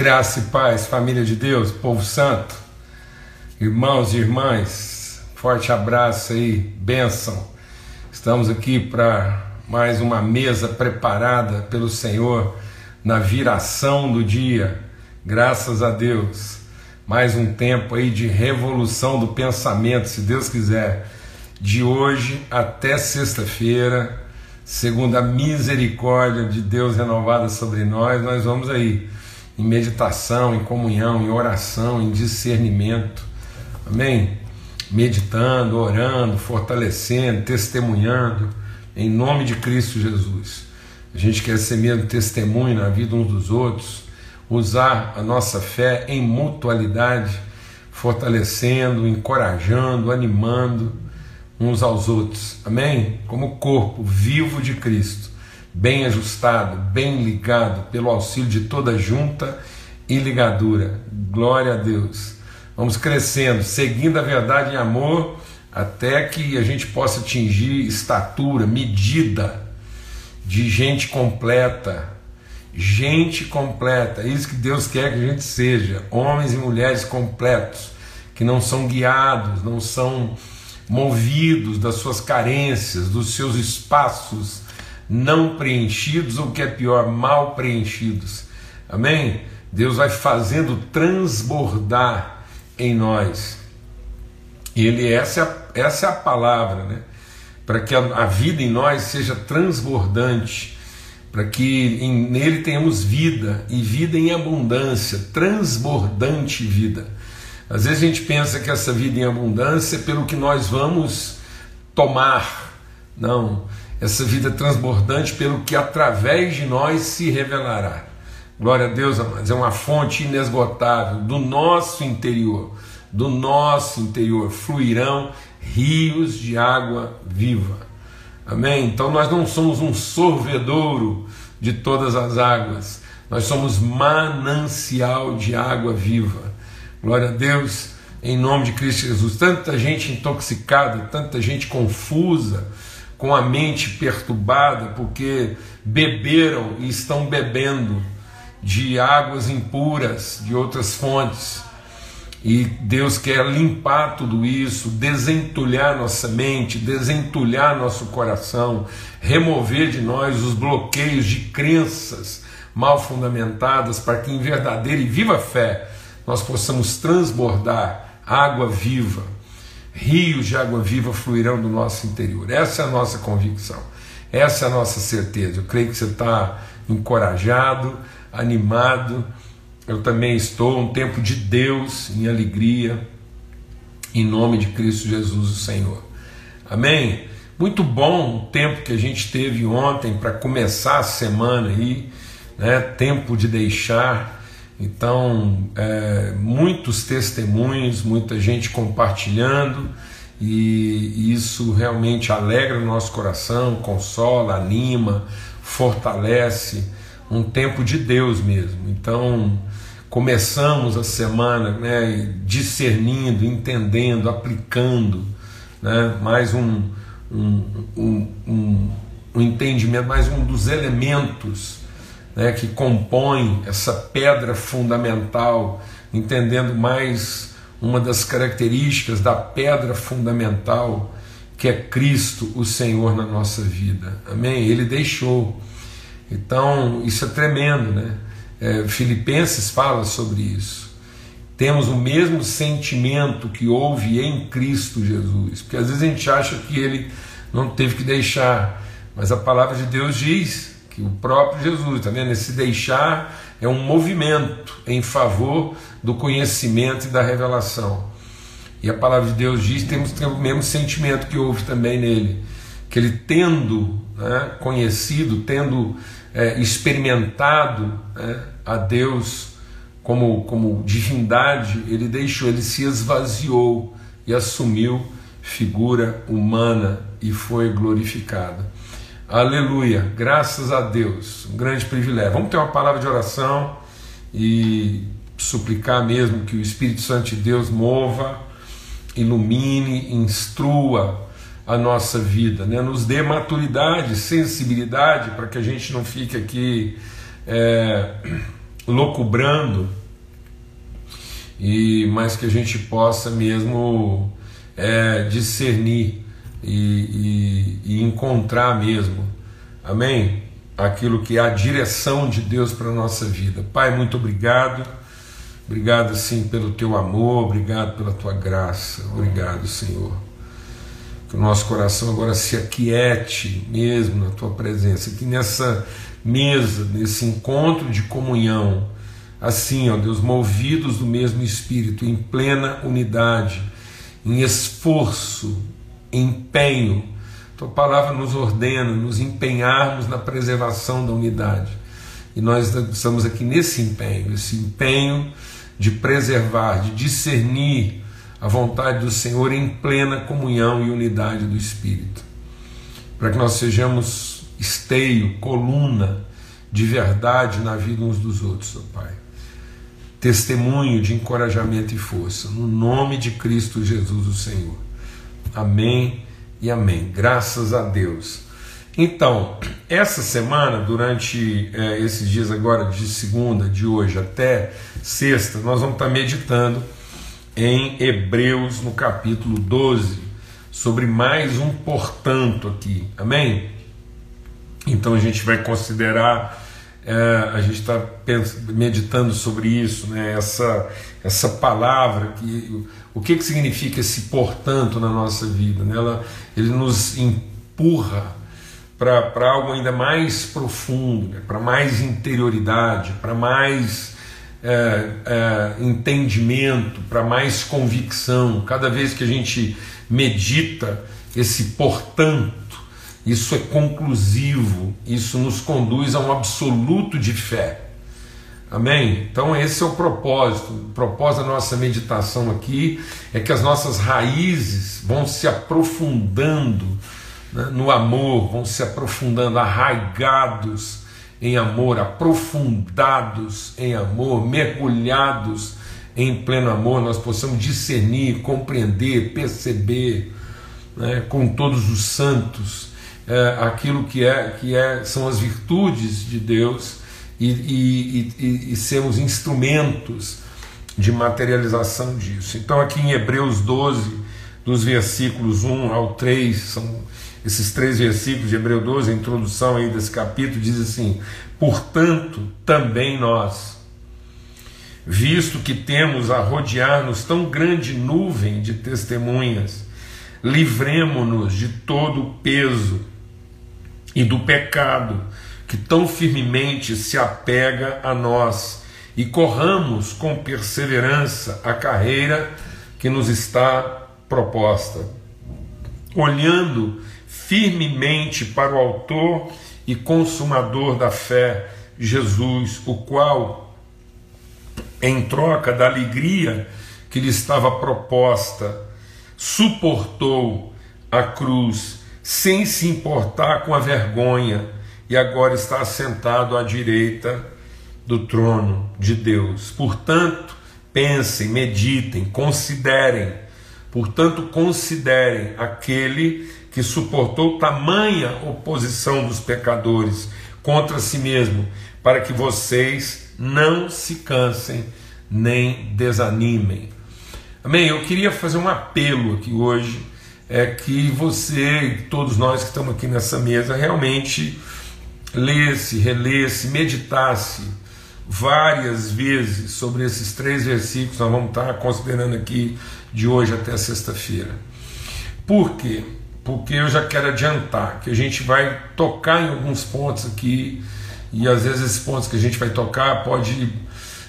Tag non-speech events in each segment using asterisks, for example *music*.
Graça e paz, família de Deus, povo santo, irmãos e irmãs, forte abraço aí, bênção. Estamos aqui para mais uma mesa preparada pelo Senhor na viração do dia, graças a Deus. Mais um tempo aí de revolução do pensamento, se Deus quiser, de hoje até sexta-feira, segundo a misericórdia de Deus renovada sobre nós, nós vamos aí em meditação, em comunhão, em oração, em discernimento. Amém? Meditando, orando, fortalecendo, testemunhando, em nome de Cristo Jesus. A gente quer ser mesmo testemunho na vida uns dos outros, usar a nossa fé em mutualidade, fortalecendo, encorajando, animando uns aos outros. Amém? Como corpo vivo de Cristo bem ajustado, bem ligado, pelo auxílio de toda junta e ligadura. Glória a Deus. Vamos crescendo, seguindo a verdade em amor, até que a gente possa atingir estatura, medida de gente completa. Gente completa, é isso que Deus quer que a gente seja, homens e mulheres completos, que não são guiados, não são movidos das suas carências, dos seus espaços não preenchidos, ou o que é pior, mal preenchidos. Amém? Deus vai fazendo transbordar em nós. Ele essa é a, essa é a palavra, né? Para que a, a, vida em nós seja transbordante, para que em, nele tenhamos vida e vida em abundância, transbordante vida. Às vezes a gente pensa que essa vida em abundância é pelo que nós vamos tomar. Não, essa vida transbordante pelo que através de nós se revelará. Glória a Deus, amados, é uma fonte inesgotável do nosso interior, do nosso interior fluirão rios de água viva. Amém? Então nós não somos um sorvedouro de todas as águas, nós somos manancial de água viva. Glória a Deus, em nome de Cristo Jesus. Tanta gente intoxicada, tanta gente confusa, com a mente perturbada porque beberam e estão bebendo de águas impuras de outras fontes. E Deus quer limpar tudo isso, desentulhar nossa mente, desentulhar nosso coração, remover de nós os bloqueios de crenças mal fundamentadas, para que em verdadeira e viva fé nós possamos transbordar água viva rios de água viva fluirão do nosso interior. Essa é a nossa convicção, essa é a nossa certeza. Eu creio que você está encorajado, animado. Eu também estou, um tempo de Deus em alegria, em nome de Cristo Jesus, o Senhor. Amém? Muito bom o tempo que a gente teve ontem para começar a semana aí, né? Tempo de deixar então, é, muitos testemunhos, muita gente compartilhando, e isso realmente alegra o nosso coração, consola, anima, fortalece. Um tempo de Deus mesmo. Então, começamos a semana né, discernindo, entendendo, aplicando né, mais um, um, um, um, um entendimento, mais um dos elementos né, que compõe essa pedra fundamental, entendendo mais uma das características da pedra fundamental que é Cristo, o Senhor na nossa vida. Amém? Ele deixou. Então, isso é tremendo, né? É, Filipenses fala sobre isso. Temos o mesmo sentimento que houve em Cristo Jesus, porque às vezes a gente acha que ele não teve que deixar, mas a palavra de Deus diz que o próprio Jesus, está vendo? Esse deixar é um movimento em favor do conhecimento e da revelação. E a palavra de Deus diz temos o mesmo sentimento que houve também nele, que ele tendo né, conhecido, tendo é, experimentado né, a Deus como, como divindade, ele deixou, ele se esvaziou e assumiu figura humana e foi glorificado. Aleluia, graças a Deus, um grande privilégio. Vamos ter uma palavra de oração e suplicar mesmo que o Espírito Santo de Deus mova, ilumine, instrua a nossa vida, né? nos dê maturidade, sensibilidade para que a gente não fique aqui é, *clears throat* e mas que a gente possa mesmo é, discernir e, e, e encontrar mesmo, amém? Aquilo que é a direção de Deus para a nossa vida. Pai, muito obrigado. Obrigado, sim, pelo teu amor, obrigado pela tua graça, obrigado, Senhor. Que o nosso coração agora se aquiete mesmo na tua presença, que nessa mesa, nesse encontro de comunhão, assim, ó Deus, movidos do mesmo Espírito, em plena unidade, em esforço, empenho. Tua palavra nos ordena, nos empenharmos na preservação da unidade. E nós estamos aqui nesse empenho, esse empenho de preservar, de discernir a vontade do Senhor em plena comunhão e unidade do Espírito. Para que nós sejamos esteio, coluna de verdade na vida uns dos outros, ó Pai. Testemunho de encorajamento e força, no nome de Cristo Jesus, o Senhor. Amém e amém. Graças a Deus. Então, essa semana, durante é, esses dias agora, de segunda, de hoje até sexta, nós vamos estar meditando em Hebreus, no capítulo 12, sobre mais um portanto aqui. Amém? Então a gente vai considerar, é, a gente está meditando sobre isso, né? essa, essa palavra, que, o que, que significa esse portanto na nossa vida? Né? Ela, ele nos empurra para algo ainda mais profundo, né? para mais interioridade, para mais é, é, entendimento, para mais convicção. Cada vez que a gente medita esse portanto, isso é conclusivo, isso nos conduz a um absoluto de fé. Amém? Então, esse é o propósito. O propósito da nossa meditação aqui é que as nossas raízes vão se aprofundando né, no amor, vão se aprofundando, arraigados em amor, aprofundados em amor, mergulhados em pleno amor, nós possamos discernir, compreender, perceber né, com todos os santos é, aquilo que, é, que é, são as virtudes de Deus e, e, e, e sermos instrumentos de materialização disso. Então, aqui em Hebreus 12, dos versículos 1 ao 3, são esses três versículos de Hebreu 12, a introdução aí desse capítulo, diz assim: Portanto, também nós, visto que temos a rodear-nos tão grande nuvem de testemunhas, livremo-nos de todo o peso e do pecado que tão firmemente se apega a nós. E corramos com perseverança a carreira que nos está proposta, olhando firmemente para o Autor e Consumador da fé, Jesus, o qual, em troca da alegria que lhe estava proposta, suportou a cruz sem se importar com a vergonha, e agora está assentado à direita do trono de Deus. Portanto, pensem, meditem, considerem, portanto, considerem aquele que suportou tamanha oposição dos pecadores contra si mesmo, para que vocês não se cansem nem desanimem. Amém? Eu queria fazer um apelo aqui hoje é que você, todos nós que estamos aqui nessa mesa, realmente lesse, relesse, meditasse várias vezes sobre esses três versículos nós vamos estar considerando aqui de hoje até sexta-feira. Por quê? Porque eu já quero adiantar que a gente vai tocar em alguns pontos aqui, e às vezes esses pontos que a gente vai tocar pode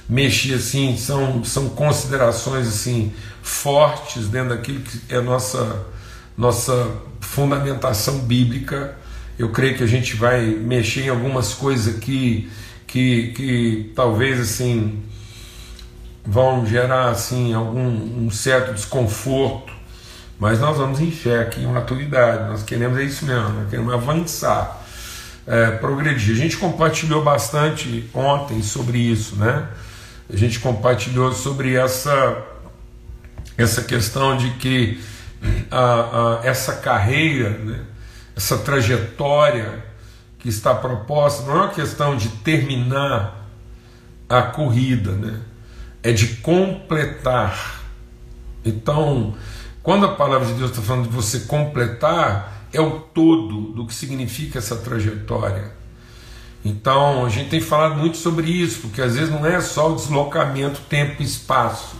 mexer assim, são, são considerações assim fortes dentro daquilo que é nossa nossa fundamentação bíblica. Eu creio que a gente vai mexer em algumas coisas aqui que, que talvez assim vão gerar assim algum um certo desconforto, mas nós vamos em fé aqui, em maturidade. Nós queremos é isso mesmo, nós queremos avançar, é, progredir. A gente compartilhou bastante ontem sobre isso, né? A gente compartilhou sobre essa essa questão de que a, a, essa carreira, né, essa trajetória que está proposta, não é uma questão de terminar a corrida, né? é de completar. Então, quando a palavra de Deus está falando de você completar, é o todo do que significa essa trajetória. Então, a gente tem falado muito sobre isso, porque às vezes não é só o deslocamento tempo e espaço.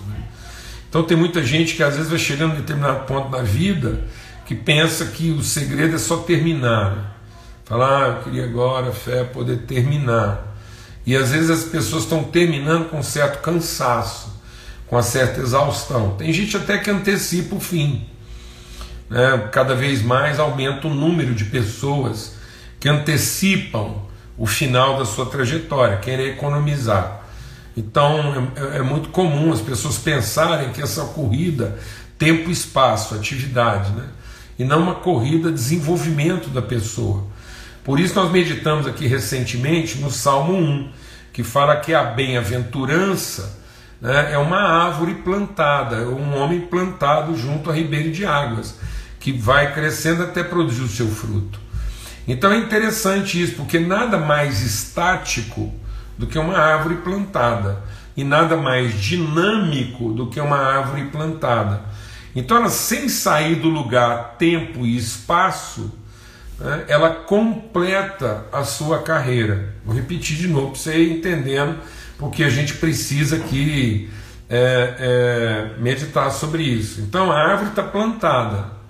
Então, tem muita gente que às vezes vai chegando a determinado ponto na vida que pensa que o segredo é só terminar. Né? Falar, ah, eu queria agora, fé, poder terminar. E às vezes as pessoas estão terminando com um certo cansaço, com uma certa exaustão. Tem gente até que antecipa o fim. Né? Cada vez mais aumenta o número de pessoas que antecipam o final da sua trajetória, querer economizar. Então é, é muito comum as pessoas pensarem que essa corrida, tempo espaço, atividade, né? e não uma corrida desenvolvimento da pessoa. Por isso nós meditamos aqui recentemente no Salmo 1, que fala que a bem-aventurança né, é uma árvore plantada, é um homem plantado junto a ribeiro de águas, que vai crescendo até produzir o seu fruto. Então é interessante isso, porque nada mais estático do que uma árvore plantada, e nada mais dinâmico do que uma árvore plantada. Então, ela, sem sair do lugar, tempo e espaço, né, ela completa a sua carreira. Vou repetir de novo para você ir entendendo, porque a gente precisa aqui é, é, meditar sobre isso. Então a árvore está plantada.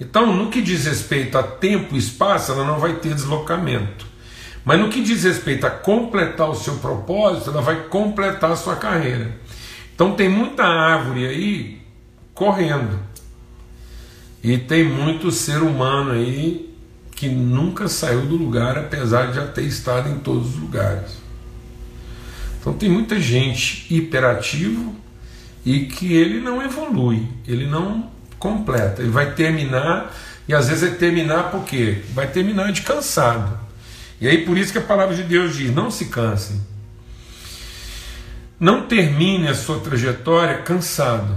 Então, no que diz respeito a tempo e espaço, ela não vai ter deslocamento. Mas no que diz respeito a completar o seu propósito, ela vai completar a sua carreira. Então tem muita árvore aí correndo. E tem muito ser humano aí que nunca saiu do lugar, apesar de já ter estado em todos os lugares. Então tem muita gente hiperativo e que ele não evolui, ele não completa, ele vai terminar e às vezes é terminar por quê? Vai terminar de cansado. E aí por isso que a palavra de Deus diz: não se cansem. Não termine a sua trajetória cansado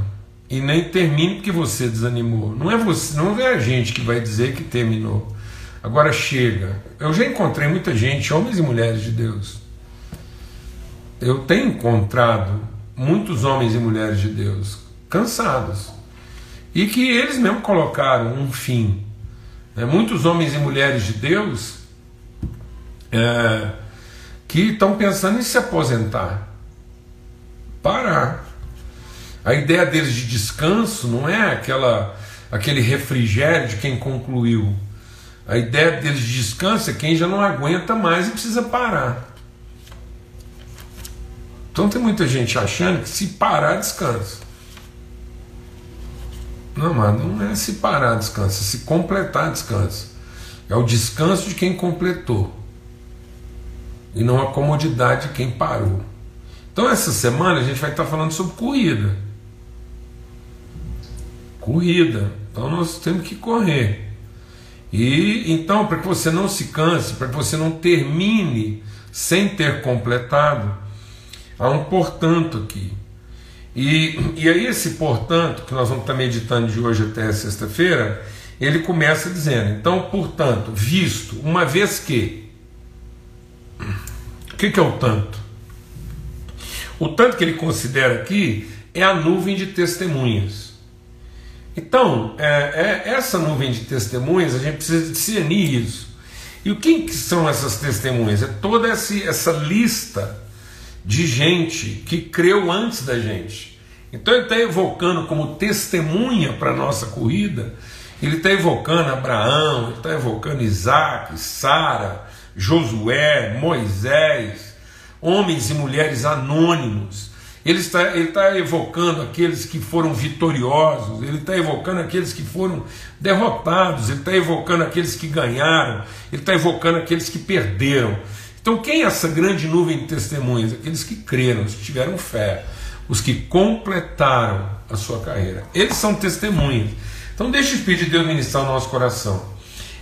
e nem termine porque você desanimou. Não é você, não é a gente que vai dizer que terminou. Agora chega. Eu já encontrei muita gente, homens e mulheres de Deus. Eu tenho encontrado muitos homens e mulheres de Deus cansados e que eles mesmo colocaram um fim. É, muitos homens e mulheres de Deus é, que estão pensando em se aposentar, parar. A ideia deles de descanso não é aquela aquele refrigério de quem concluiu a ideia deles de descanso é quem já não aguenta mais e precisa parar. Então tem muita gente achando que se parar, descansa. Não, mas não é se parar, descansa, é se completar, descansa. É o descanso de quem completou. E não a comodidade de quem parou. Então essa semana a gente vai estar falando sobre corrida. Corrida. Então nós temos que correr. E então, para que você não se canse, para que você não termine sem ter completado, há um portanto aqui. E, e aí, esse portanto, que nós vamos estar meditando de hoje até sexta-feira, ele começa dizendo: então, portanto, visto, uma vez que. Que, que é o tanto? O tanto que ele considera aqui é a nuvem de testemunhas. Então, é, é, essa nuvem de testemunhas, a gente precisa discernir isso. E o que, são essas testemunhas? É toda essa, essa lista de gente que creu antes da gente. Então ele está evocando como testemunha para a nossa corrida, ele está evocando Abraão, ele está evocando Isaac, Sara, Josué, Moisés, homens e mulheres anônimos ele está, ele está evocando aqueles que foram vitoriosos, ele está evocando aqueles que foram derrotados, ele está evocando aqueles que ganharam, ele está evocando aqueles que perderam. Então, quem é essa grande nuvem de testemunhas? Aqueles que creram, os que tiveram fé, os que completaram a sua carreira. Eles são testemunhas. Então, deixe o Espírito de Deus ministrar o nosso coração.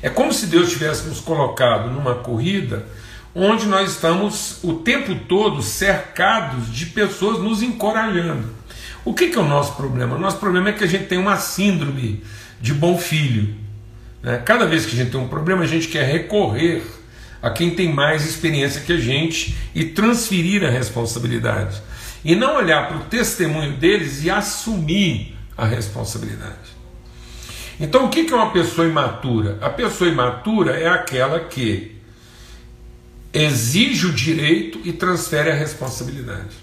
É como se Deus tivesse nos colocado numa corrida onde nós estamos o tempo todo cercados de pessoas nos encorajando. O que, que é o nosso problema? O nosso problema é que a gente tem uma síndrome de bom filho. Né? Cada vez que a gente tem um problema, a gente quer recorrer a quem tem mais experiência que a gente e transferir a responsabilidade. E não olhar para o testemunho deles e assumir a responsabilidade. Então, o que é uma pessoa imatura? A pessoa imatura é aquela que exige o direito e transfere a responsabilidade.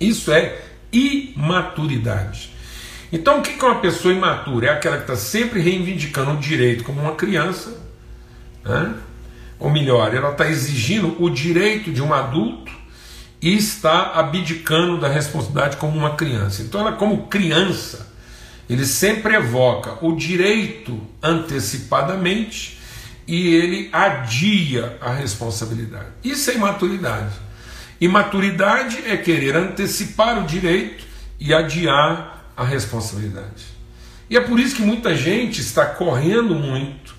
Isso é imaturidade. Então, o que é uma pessoa imatura? É aquela que está sempre reivindicando o direito como uma criança, né? ou melhor, ela está exigindo o direito de um adulto e está abdicando da responsabilidade como uma criança. Então, ela, como criança, ele sempre evoca o direito antecipadamente e ele adia a responsabilidade. Isso é imaturidade. Imaturidade é querer antecipar o direito e adiar a responsabilidade. E é por isso que muita gente está correndo muito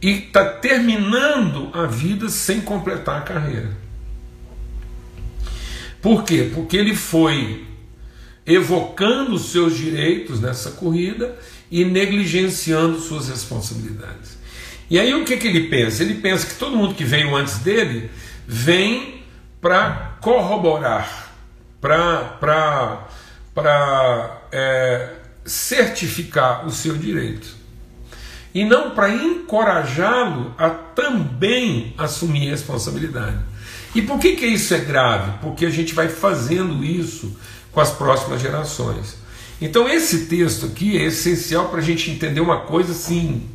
e está terminando a vida sem completar a carreira. Por quê? Porque ele foi evocando os seus direitos nessa corrida e negligenciando suas responsabilidades. E aí o que, que ele pensa? Ele pensa que todo mundo que veio antes dele vem para corroborar, para é, certificar o seu direito. E não para encorajá-lo a também assumir responsabilidade. E por que, que isso é grave? Porque a gente vai fazendo isso com as próximas gerações. Então, esse texto aqui é essencial para a gente entender uma coisa assim,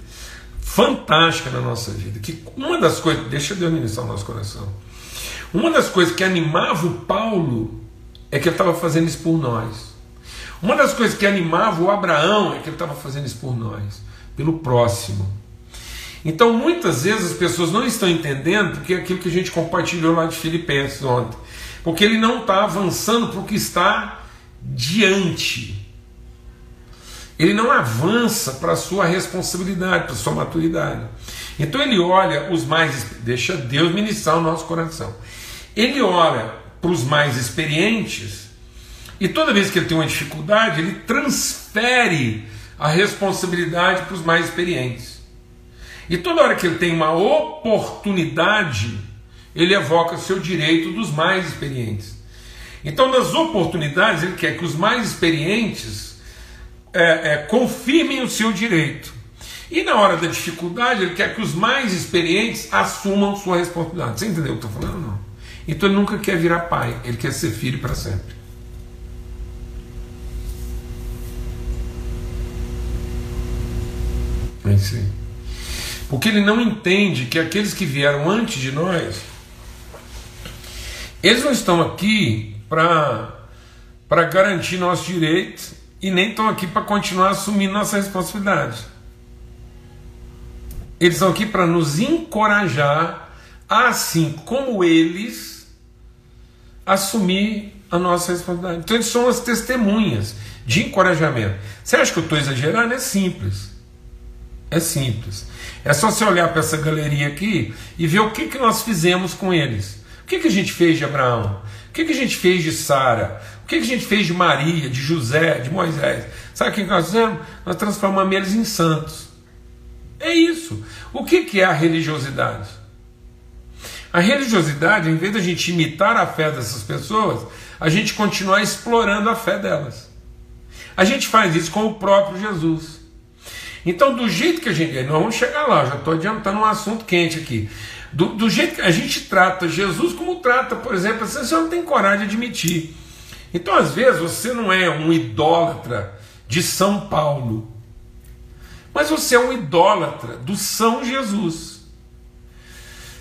fantástica na nossa vida. Que uma das coisas, deixa Deus ministrar o nosso coração. Uma das coisas que animava o Paulo é que ele estava fazendo isso por nós. Uma das coisas que animava o Abraão é que ele estava fazendo isso por nós, pelo próximo. Então, muitas vezes as pessoas não estão entendendo porque é aquilo que a gente compartilhou lá de Filipenses ontem. Porque ele não está avançando para o que está diante. Ele não avança para a sua responsabilidade, para a sua maturidade. Então ele olha os mais. Deixa Deus ministrar o nosso coração. Ele olha para os mais experientes e toda vez que ele tem uma dificuldade, ele transfere a responsabilidade para os mais experientes. E toda hora que ele tem uma oportunidade, ele evoca seu direito dos mais experientes. Então, nas oportunidades, ele quer que os mais experientes é, é, confirmem o seu direito. E na hora da dificuldade, ele quer que os mais experientes assumam sua responsabilidade. Você entendeu o que eu estou falando? Não. Então, ele nunca quer virar pai, ele quer ser filho para sempre. É isso aí. Porque ele não entende que aqueles que vieram antes de nós eles não estão aqui para garantir nossos direitos e nem estão aqui para continuar assumindo nossa responsabilidade. Eles estão aqui para nos encorajar, assim como eles, assumir a nossa responsabilidade. Então, eles são as testemunhas de encorajamento. Você acha que eu estou exagerando? É simples. É simples. É só você olhar para essa galeria aqui e ver o que, que nós fizemos com eles. O que, que a gente fez de Abraão? O que, que a gente fez de Sara? O que, que a gente fez de Maria, de José, de Moisés? Sabe o que nós fizemos? Nós transformamos eles em santos. É isso. O que, que é a religiosidade? A religiosidade, em vez de a gente imitar a fé dessas pessoas, a gente continua explorando a fé delas. A gente faz isso com o próprio Jesus. Então, do jeito que a gente. Nós vamos chegar lá, já estou adiantando um assunto quente aqui. Do, do, jeito que a gente trata Jesus como trata, por exemplo, você não tem coragem de admitir. Então, às vezes, você não é um idólatra de São Paulo, mas você é um idólatra do São Jesus.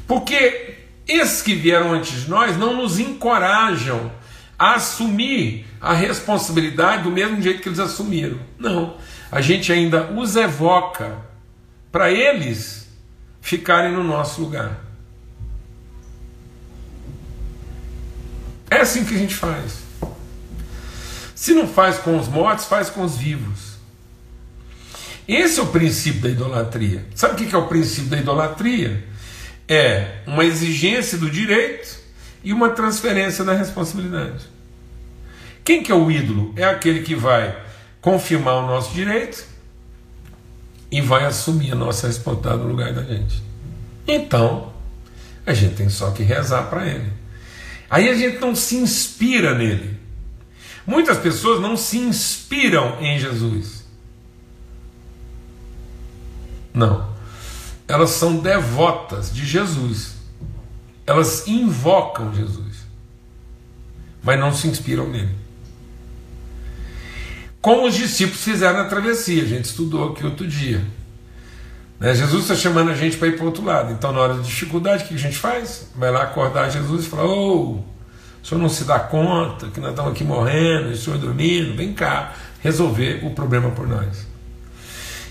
Porque esses que vieram antes de nós não nos encorajam a assumir a responsabilidade do mesmo jeito que eles assumiram. Não. A gente ainda os evoca para eles ficarem no nosso lugar. É assim que a gente faz. Se não faz com os mortos, faz com os vivos. Esse é o princípio da idolatria. Sabe o que é o princípio da idolatria? É uma exigência do direito e uma transferência da responsabilidade. Quem que é o ídolo? É aquele que vai confirmar o nosso direito e vai assumir a nossa responsabilidade no lugar da gente. Então, a gente tem só que rezar para ele. Aí a gente não se inspira nele. Muitas pessoas não se inspiram em Jesus. Não. Elas são devotas de Jesus. Elas invocam Jesus. Mas não se inspiram nele. Como os discípulos fizeram na travessia, a gente estudou aqui outro dia. Né? Jesus está chamando a gente para ir para o outro lado. Então, na hora da dificuldade, o que a gente faz? Vai lá acordar Jesus e falar: Ô, oh, o senhor não se dá conta que nós estamos aqui morrendo, o senhor dormindo, vem cá resolver o problema por nós.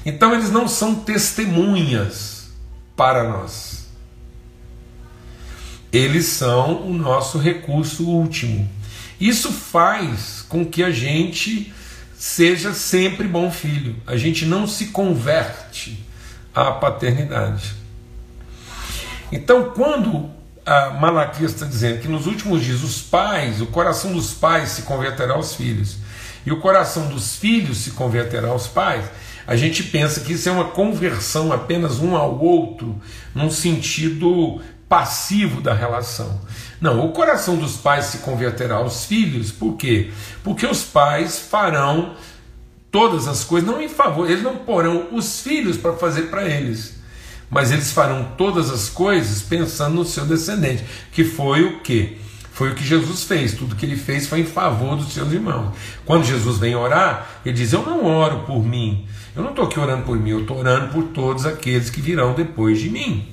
Então, eles não são testemunhas para nós. Eles são o nosso recurso último. Isso faz com que a gente seja sempre bom filho. A gente não se converte à paternidade. Então, quando a Malaquias está dizendo que nos últimos dias os pais, o coração dos pais se converterá aos filhos e o coração dos filhos se converterá aos pais, a gente pensa que isso é uma conversão apenas um ao outro, num sentido passivo da relação. Não, o coração dos pais se converterá aos filhos, por quê? Porque os pais farão todas as coisas, não em favor, eles não porão os filhos para fazer para eles, mas eles farão todas as coisas pensando no seu descendente, que foi o que? Foi o que Jesus fez, tudo que ele fez foi em favor dos seus irmãos. Quando Jesus vem orar, ele diz: Eu não oro por mim, eu não estou aqui orando por mim, eu estou orando por todos aqueles que virão depois de mim.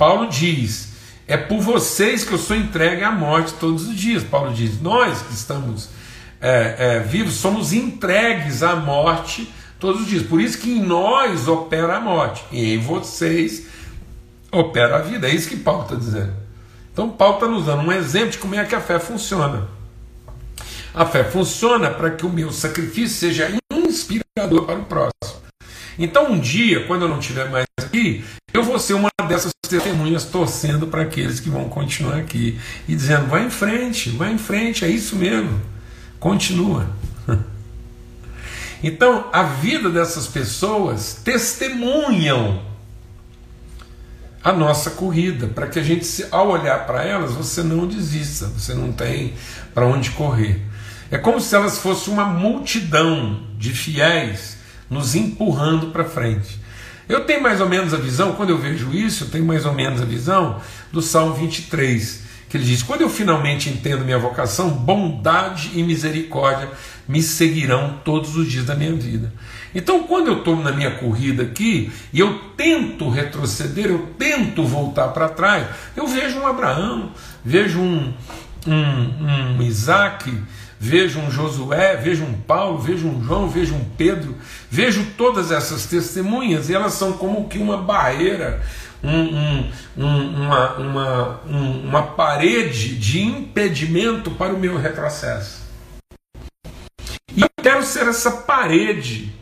Paulo diz: é por vocês que eu sou entregue à morte todos os dias. Paulo diz: nós que estamos é, é, vivos somos entregues à morte todos os dias. Por isso que em nós opera a morte e em vocês opera a vida. É isso que Paulo está dizendo. Então, Paulo está nos dando um exemplo de como é que a fé funciona. A fé funciona para que o meu sacrifício seja inspirador para o próximo. Então, um dia, quando eu não estiver mais aqui, eu vou ser uma dessas testemunhas torcendo para aqueles que vão continuar aqui e dizendo: vai em frente, vai em frente, é isso mesmo, continua. *laughs* Então, a vida dessas pessoas testemunham a nossa corrida, para que a gente, ao olhar para elas, você não desista, você não tem para onde correr. É como se elas fossem uma multidão de fiéis nos empurrando para frente. Eu tenho mais ou menos a visão, quando eu vejo isso, eu tenho mais ou menos a visão do Salmo 23, que ele diz: Quando eu finalmente entendo minha vocação, bondade e misericórdia me seguirão todos os dias da minha vida. Então, quando eu estou na minha corrida aqui e eu tento retroceder, eu tento voltar para trás, eu vejo um Abraão, vejo um, um, um Isaac, vejo um Josué, vejo um Paulo, vejo um João, vejo um Pedro, vejo todas essas testemunhas e elas são como que uma barreira, um, um, um, uma, uma, uma parede de impedimento para o meu retrocesso. E eu quero ser essa parede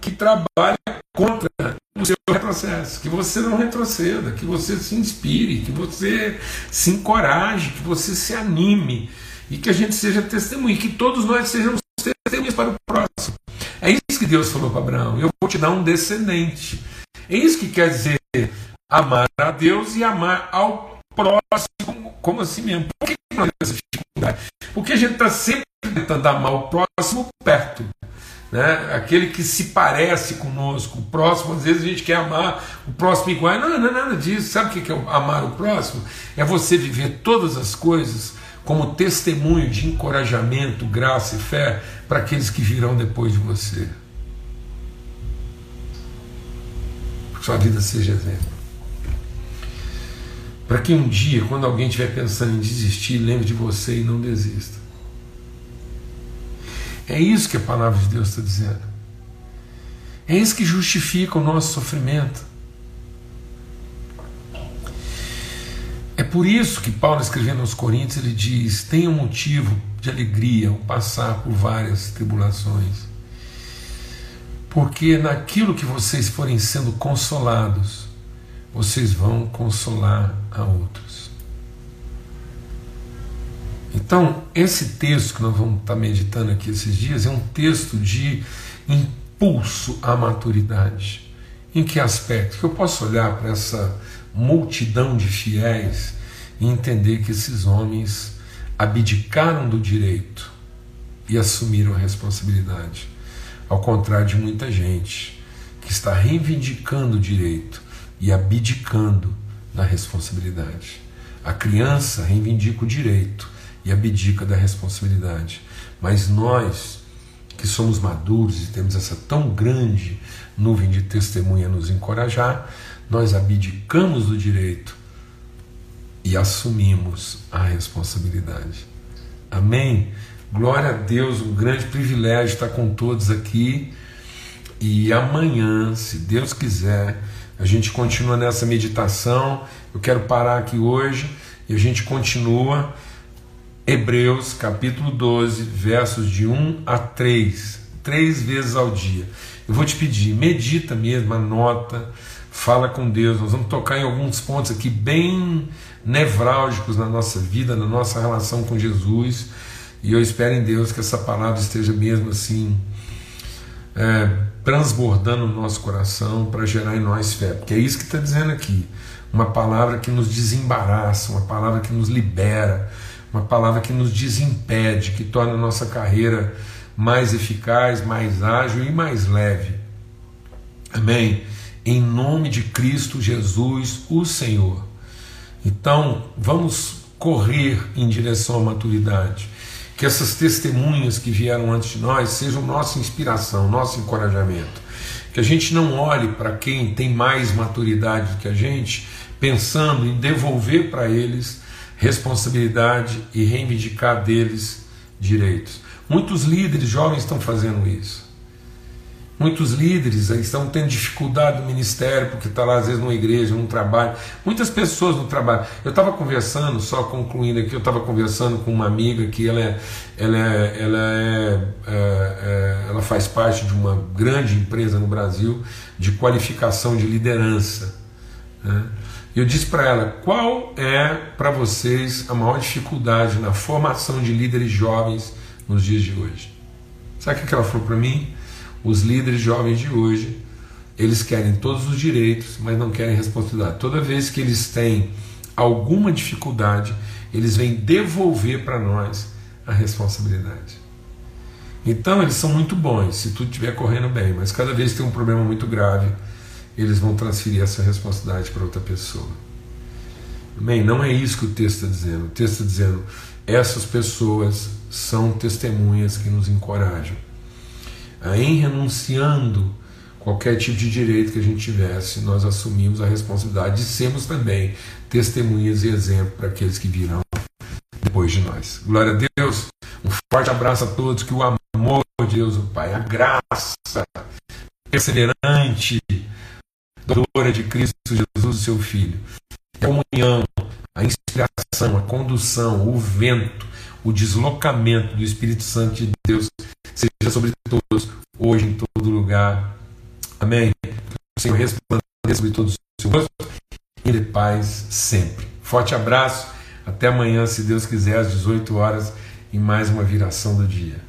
que trabalha contra o seu retrocesso, que você não retroceda, que você se inspire, que você se encoraje, que você se anime e que a gente seja testemunha, que todos nós sejamos testemunhas para o próximo. É isso que Deus falou para Abraão: eu vou te dar um descendente. É isso que quer dizer amar a Deus e amar ao próximo, como assim mesmo? Por que nós temos essa dificuldade? Porque a gente está sempre tentando amar o próximo perto. Né? Aquele que se parece conosco, o próximo, às vezes a gente quer amar o próximo igual. Não, não é nada disso. Sabe o que é amar o próximo? É você viver todas as coisas como testemunho de encorajamento, graça e fé para aqueles que virão depois de você. Que sua vida seja exemplo. Para que um dia, quando alguém estiver pensando em desistir, lembre de você e não desista. É isso que a palavra de Deus está dizendo. É isso que justifica o nosso sofrimento. Por isso que Paulo, escrevendo aos Coríntios, ele diz: tenham motivo de alegria ao passar por várias tribulações, porque naquilo que vocês forem sendo consolados, vocês vão consolar a outros. Então, esse texto que nós vamos estar meditando aqui esses dias é um texto de impulso à maturidade. Em que aspecto? Que eu posso olhar para essa multidão de fiéis e entender que esses homens abdicaram do direito e assumiram a responsabilidade. Ao contrário de muita gente que está reivindicando o direito e abdicando da responsabilidade. A criança reivindica o direito e abdica da responsabilidade. Mas nós, que somos maduros e temos essa tão grande nuvem de testemunha nos encorajar, nós abdicamos do direito e assumimos a responsabilidade. Amém? Glória a Deus, um grande privilégio estar com todos aqui. E amanhã, se Deus quiser, a gente continua nessa meditação. Eu quero parar aqui hoje e a gente continua Hebreus capítulo 12, versos de 1 a 3, três vezes ao dia. Eu vou te pedir, medita mesmo, anota, fala com Deus. Nós vamos tocar em alguns pontos aqui bem nevrálgicos na nossa vida, na nossa relação com Jesus. E eu espero em Deus que essa palavra esteja mesmo assim é, transbordando no nosso coração para gerar em nós fé, porque é isso que está dizendo aqui. Uma palavra que nos desembaraça, uma palavra que nos libera, uma palavra que nos desimpede, que torna a nossa carreira mais eficaz, mais ágil e mais leve. Amém? Em nome de Cristo Jesus, o Senhor. Então, vamos correr em direção à maturidade que essas testemunhas que vieram antes de nós sejam nossa inspiração, nosso encorajamento. Que a gente não olhe para quem tem mais maturidade do que a gente, pensando em devolver para eles responsabilidade e reivindicar deles direitos. Muitos líderes jovens estão fazendo isso. Muitos líderes estão tendo dificuldade no ministério, porque está lá às vezes numa igreja, num trabalho. Muitas pessoas no trabalho. Eu estava conversando, só concluindo aqui, eu estava conversando com uma amiga que ela, é, ela, é, ela, é, é, é, ela faz parte de uma grande empresa no Brasil de qualificação de liderança. Né? E eu disse para ela: qual é para vocês a maior dificuldade na formação de líderes jovens nos dias de hoje? Sabe o que ela falou para mim? Os líderes jovens de hoje, eles querem todos os direitos, mas não querem responsabilidade. Toda vez que eles têm alguma dificuldade, eles vêm devolver para nós a responsabilidade. Então eles são muito bons se tudo estiver correndo bem, mas cada vez que tem um problema muito grave, eles vão transferir essa responsabilidade para outra pessoa. Amém? Não é isso que o texto está dizendo. O texto está dizendo: essas pessoas são testemunhas que nos encorajam em renunciando qualquer tipo de direito que a gente tivesse, nós assumimos a responsabilidade de sermos também testemunhas e exemplo para aqueles que virão depois de nós. Glória a Deus. Um forte abraço a todos, que o amor de Deus, o Pai, a graça perseverante, doadora de Cristo Jesus, seu Filho, a comunhão, a inspiração, a condução, o vento, o deslocamento do Espírito Santo de Deus seja sobre todos, hoje, em todo lugar. Amém. O Senhor resplandeça sobre todos o seu rosto e de paz sempre. Forte abraço. Até amanhã, se Deus quiser, às 18 horas, em mais uma viração do dia.